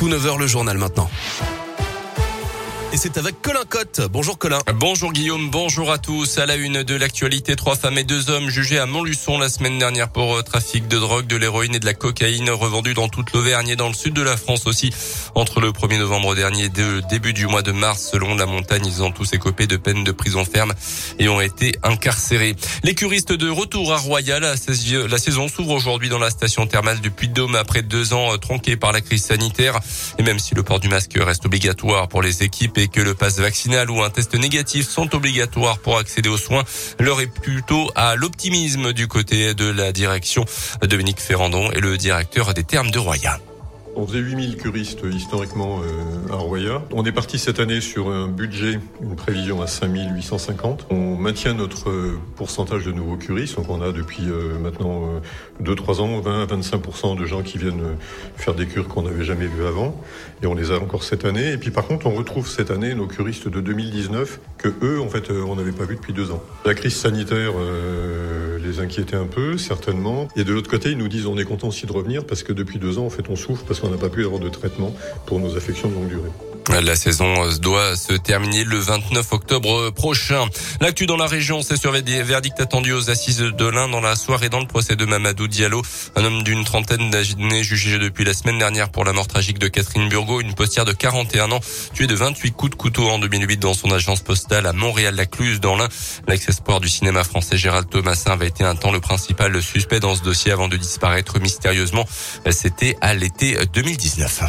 tout 9h le journal maintenant. Et c'est avec Colin Cotte. Bonjour Colin. Bonjour Guillaume, bonjour à tous. À la une de l'actualité, trois femmes et deux hommes jugés à Montluçon la semaine dernière pour euh, trafic de drogue, de l'héroïne et de la cocaïne revendus dans toute l'Auvergne et dans le sud de la France aussi. Entre le 1er novembre dernier et le début du mois de mars, selon la montagne, ils ont tous écopé de peines de prison ferme et ont été incarcérés. Les curistes de retour à Royal, la saison s'ouvre aujourd'hui dans la station thermale du Puy-de-Dôme après deux ans euh, tronqués par la crise sanitaire. Et même si le port du masque reste obligatoire pour les équipes que le passe vaccinal ou un test négatif sont obligatoires pour accéder aux soins, l'heure est plutôt à l'optimisme du côté de la direction. Dominique Ferrandon est le directeur des termes de Roya. On faisait 8000 curistes historiquement euh, à Roya. On est parti cette année sur un budget, une prévision à 5850. On maintient notre euh, pourcentage de nouveaux curistes. Donc on a depuis euh, maintenant 2-3 ans 20 25% de gens qui viennent faire des cures qu'on n'avait jamais vues avant. Et on les a encore cette année. Et puis par contre, on retrouve cette année nos curistes de 2019 que eux, en fait, on n'avait pas vu depuis deux ans. La crise sanitaire les inquiéter un peu, certainement. Et de l'autre côté, ils nous disent on est content aussi de revenir parce que depuis deux ans, en fait, on souffre parce qu'on n'a pas pu avoir de traitement pour nos affections de longue durée. La saison doit se terminer le 29 octobre prochain. L'actu dans la région, c'est sur des verdicts attendus aux assises de l'Ain dans la soirée dans le procès de Mamadou Diallo, un homme d'une trentaine d'années jugé depuis la semaine dernière pour la mort tragique de Catherine Burgot, une postière de 41 ans, tuée de 28 coups de couteau en 2008 dans son agence postale à Montréal-la-Cluse dans l'Ain. L'ex-espoir du cinéma français Gérald Thomasin avait été un temps le principal suspect dans ce dossier avant de disparaître mystérieusement. C'était à l'été 2019.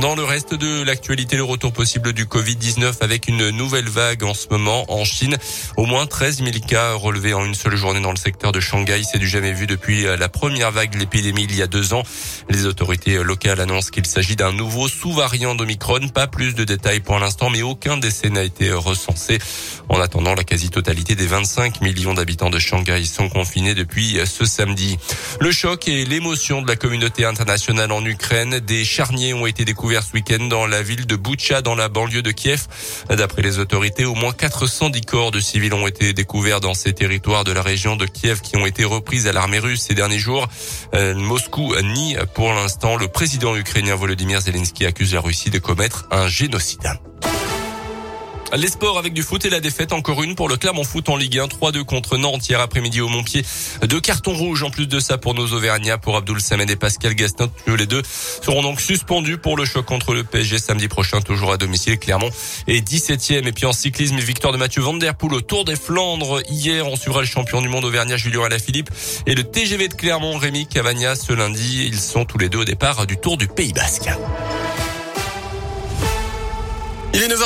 Dans le reste de l'actualité, le retour possible du Covid-19 avec une nouvelle vague en ce moment en Chine. Au moins 13 000 cas relevés en une seule journée dans le secteur de Shanghai. C'est du jamais vu depuis la première vague de l'épidémie il y a deux ans. Les autorités locales annoncent qu'il s'agit d'un nouveau sous-variant d'Omicron. Pas plus de détails pour l'instant, mais aucun décès n'a été recensé. En attendant, la quasi-totalité des 25 millions d'habitants de Shanghai sont confinés depuis ce samedi. Le choc et l'émotion de la communauté internationale en Ukraine. Des charniers ont été découverts ce week-end dans la ville de Boutcha, dans la banlieue de Kiev. D'après les autorités, au moins 410 corps de civils ont été découverts dans ces territoires de la région de Kiev qui ont été reprises à l'armée russe ces derniers jours. Euh, Moscou nie pour l'instant. Le président ukrainien Volodymyr Zelensky accuse la Russie de commettre un génocide. Les sports avec du foot et la défaite encore une pour le Clermont Foot en Ligue 1 3-2 contre Nantes hier après-midi au Montpied. Deux cartons rouges en plus de ça pour nos Auvergnats pour Abdoul Samed et Pascal Gaston. Les deux seront donc suspendus pour le choc contre le PSG samedi prochain toujours à domicile. Clermont est 17e et puis en cyclisme victoire de Mathieu Van Der Poel au Tour des Flandres hier. On suivra le champion du monde Auvergnat Julien Alaphilippe et le TGV de Clermont Rémi Cavagna ce lundi. Ils sont tous les deux au départ du Tour du Pays Basque. Il est 9h